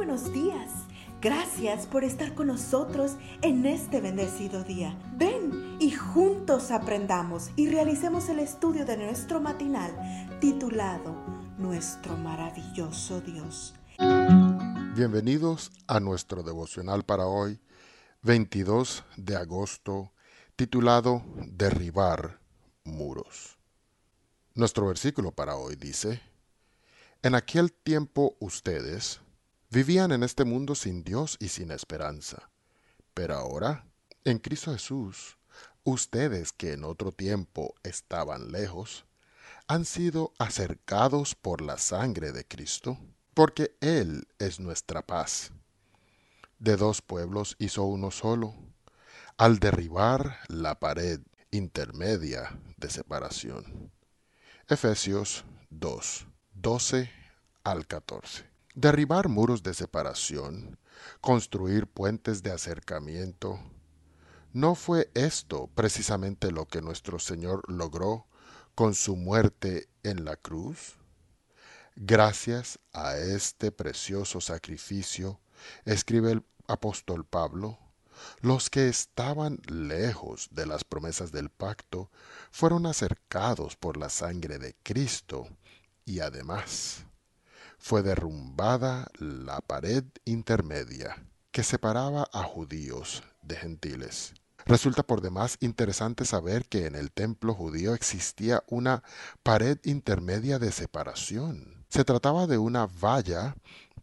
buenos días. Gracias por estar con nosotros en este bendecido día. Ven y juntos aprendamos y realicemos el estudio de nuestro matinal titulado Nuestro maravilloso Dios. Bienvenidos a nuestro devocional para hoy, 22 de agosto, titulado Derribar muros. Nuestro versículo para hoy dice, En aquel tiempo ustedes vivían en este mundo sin Dios y sin esperanza, pero ahora, en Cristo Jesús, ustedes que en otro tiempo estaban lejos, han sido acercados por la sangre de Cristo, porque Él es nuestra paz. De dos pueblos hizo uno solo, al derribar la pared intermedia de separación. Efesios 2, 12 al 14. Derribar muros de separación, construir puentes de acercamiento, ¿no fue esto precisamente lo que nuestro Señor logró con su muerte en la cruz? Gracias a este precioso sacrificio, escribe el apóstol Pablo, los que estaban lejos de las promesas del pacto fueron acercados por la sangre de Cristo y además fue derrumbada la pared intermedia que separaba a judíos de gentiles. Resulta por demás interesante saber que en el templo judío existía una pared intermedia de separación. Se trataba de una valla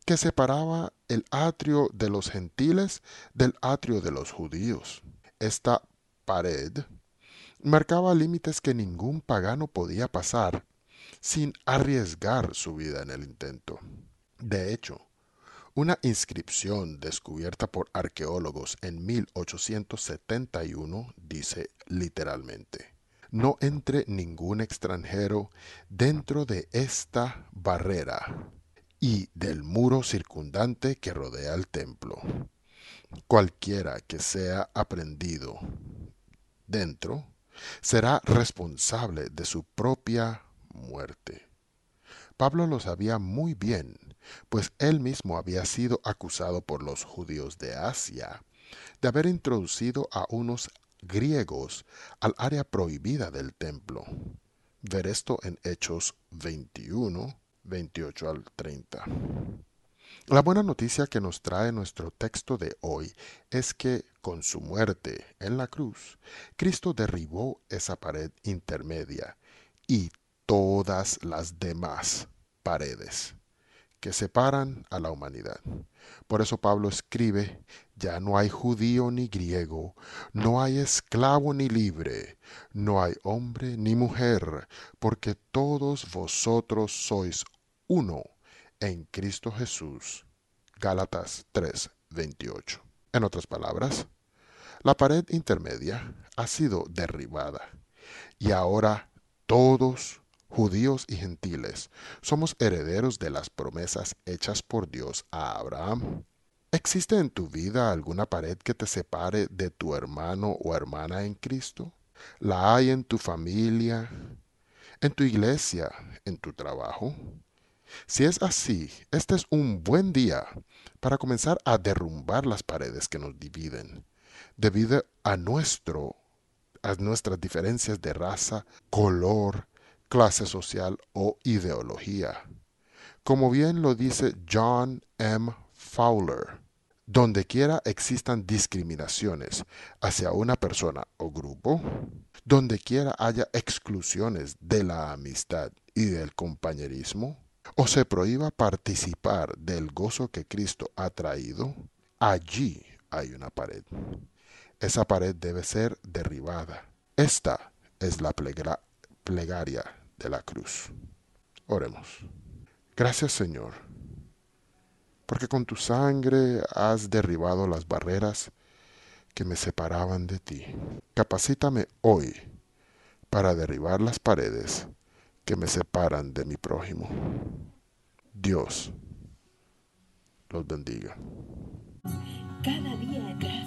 que separaba el atrio de los gentiles del atrio de los judíos. Esta pared marcaba límites que ningún pagano podía pasar sin arriesgar su vida en el intento. De hecho, una inscripción descubierta por arqueólogos en 1871 dice literalmente, no entre ningún extranjero dentro de esta barrera y del muro circundante que rodea el templo. Cualquiera que sea aprendido dentro será responsable de su propia muerte. Pablo lo sabía muy bien, pues él mismo había sido acusado por los judíos de Asia de haber introducido a unos griegos al área prohibida del templo. Ver esto en Hechos 21, 28 al 30. La buena noticia que nos trae nuestro texto de hoy es que con su muerte en la cruz, Cristo derribó esa pared intermedia y todas las demás paredes que separan a la humanidad. Por eso Pablo escribe, ya no hay judío ni griego, no hay esclavo ni libre, no hay hombre ni mujer, porque todos vosotros sois uno en Cristo Jesús. Gálatas 3:28. En otras palabras, la pared intermedia ha sido derribada y ahora todos judíos y gentiles, somos herederos de las promesas hechas por Dios a Abraham. ¿Existe en tu vida alguna pared que te separe de tu hermano o hermana en Cristo? ¿La hay en tu familia, en tu iglesia, en tu trabajo? Si es así, este es un buen día para comenzar a derrumbar las paredes que nos dividen, debido a nuestro a nuestras diferencias de raza, color, clase social o ideología. Como bien lo dice John M. Fowler, donde quiera existan discriminaciones hacia una persona o grupo, donde quiera haya exclusiones de la amistad y del compañerismo, o se prohíba participar del gozo que Cristo ha traído, allí hay una pared. Esa pared debe ser derribada. Esta es la plegaria de la cruz. Oremos. Gracias Señor, porque con tu sangre has derribado las barreras que me separaban de ti. Capacítame hoy para derribar las paredes que me separan de mi prójimo. Dios los bendiga. Cada día.